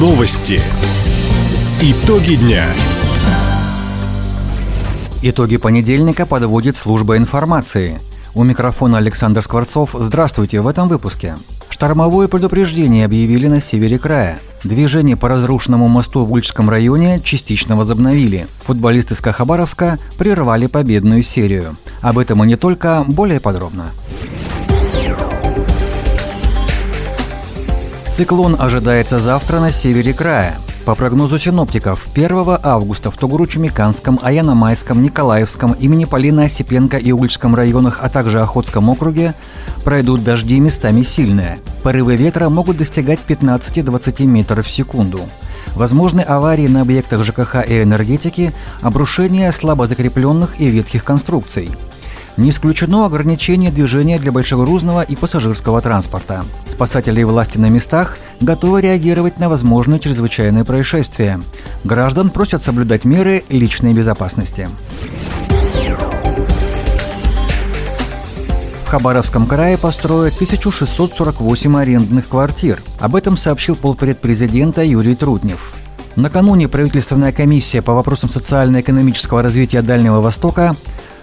Новости. Итоги дня. Итоги понедельника подводит служба информации. У микрофона Александр Скворцов. Здравствуйте в этом выпуске. Штормовое предупреждение объявили на севере края. Движение по разрушенному мосту в Ульчском районе частично возобновили. Футболисты с Кахабаровска прервали победную серию. Об этом и не только, более подробно. Циклон ожидается завтра на севере края. По прогнозу синоптиков, 1 августа в Тугуру-Чумиканском, Аяномайском, Николаевском, имени Полины Осипенко и Ульчском районах, а также Охотском округе пройдут дожди местами сильные. Порывы ветра могут достигать 15-20 метров в секунду. Возможны аварии на объектах ЖКХ и энергетики, обрушение слабо закрепленных и ветхих конструкций. Не исключено ограничение движения для большегрузного и пассажирского транспорта. Спасатели и власти на местах готовы реагировать на возможные чрезвычайные происшествия. Граждан просят соблюдать меры личной безопасности. В Хабаровском крае построят 1648 арендных квартир. Об этом сообщил полпред президента Юрий Труднев. Накануне правительственная комиссия по вопросам социально-экономического развития Дальнего Востока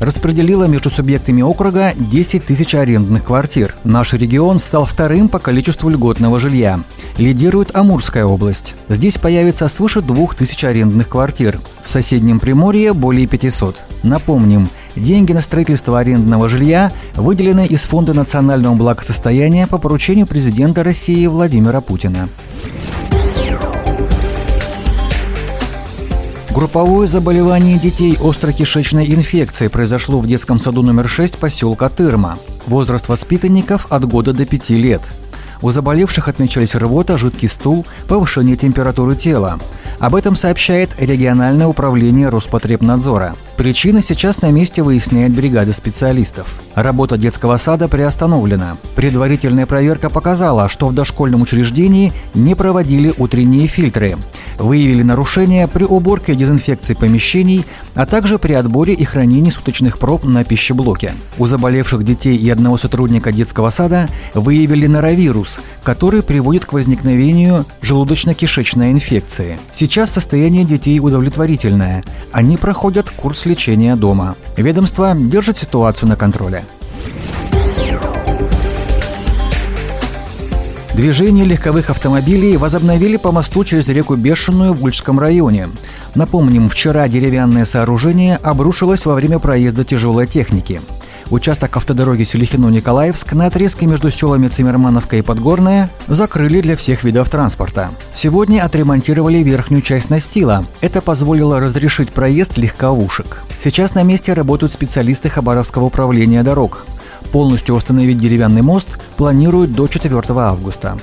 распределила между субъектами округа 10 тысяч арендных квартир. Наш регион стал вторым по количеству льготного жилья. Лидирует Амурская область. Здесь появится свыше 2000 арендных квартир. В соседнем Приморье более 500. Напомним, деньги на строительство арендного жилья выделены из Фонда национального благосостояния по поручению президента России Владимира Путина. Групповое заболевание детей острокишечной инфекцией произошло в детском саду номер 6 поселка Тырма. Возраст воспитанников от года до 5 лет. У заболевших отмечались рвота, жидкий стул, повышение температуры тела. Об этом сообщает региональное управление Роспотребнадзора. Причины сейчас на месте выясняет бригада специалистов. Работа детского сада приостановлена. Предварительная проверка показала, что в дошкольном учреждении не проводили утренние фильтры. Выявили нарушения при уборке и дезинфекции помещений, а также при отборе и хранении суточных проб на пищеблоке. У заболевших детей и одного сотрудника детского сада выявили норовирус, который приводит к возникновению желудочно-кишечной инфекции. Сейчас состояние детей удовлетворительное. Они проходят курс лечения дома. Ведомство держит ситуацию на контроле. Движение легковых автомобилей возобновили по мосту через реку Бешеную в Ульчском районе. Напомним, вчера деревянное сооружение обрушилось во время проезда тяжелой техники. Участок автодороги Селихино-Николаевск на отрезке между селами Цимермановка и Подгорная закрыли для всех видов транспорта. Сегодня отремонтировали верхнюю часть настила. Это позволило разрешить проезд легковушек. Сейчас на месте работают специалисты Хабаровского управления дорог. Полностью установить деревянный мост планируют до 4 августа.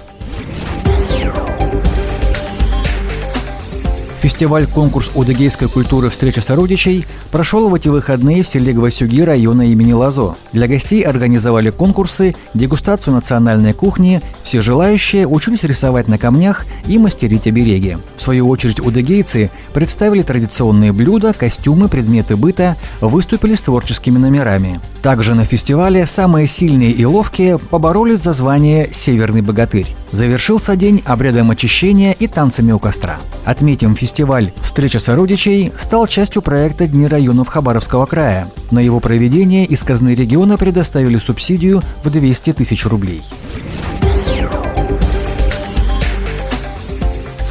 Фестиваль-конкурс удыгейской культуры «Встреча сородичей» прошел в эти выходные в селе Гвасюги района имени Лазо. Для гостей организовали конкурсы, дегустацию национальной кухни, все желающие учились рисовать на камнях и мастерить обереги. В свою очередь удыгейцы представили традиционные блюда, костюмы, предметы быта, выступили с творческими номерами. Также на фестивале самые сильные и ловкие поборолись за звание «Северный богатырь». Завершился день обрядом очищения и танцами у костра. Отметим, фестиваль «Встреча сородичей» стал частью проекта «Дни районов Хабаровского края». На его проведение из казны региона предоставили субсидию в 200 тысяч рублей.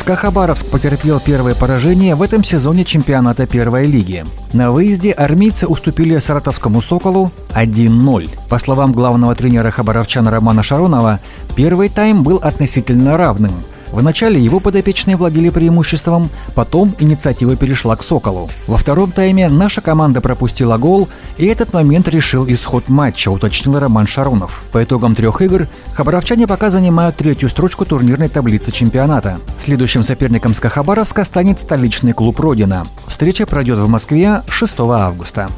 СКА Хабаровск потерпел первое поражение в этом сезоне чемпионата первой лиги. На выезде армейцы уступили саратовскому «Соколу» 1-0. По словам главного тренера хабаровчана Романа Шаронова, первый тайм был относительно равным – Вначале его подопечные владели преимуществом, потом инициатива перешла к «Соколу». Во втором тайме наша команда пропустила гол, и этот момент решил исход матча, уточнил Роман Шаронов. По итогам трех игр хабаровчане пока занимают третью строчку турнирной таблицы чемпионата. Следующим соперником СКА Хабаровска станет столичный клуб «Родина». Встреча пройдет в Москве 6 августа.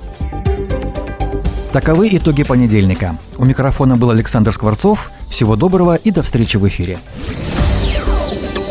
Таковы итоги понедельника. У микрофона был Александр Скворцов. Всего доброго и до встречи в эфире.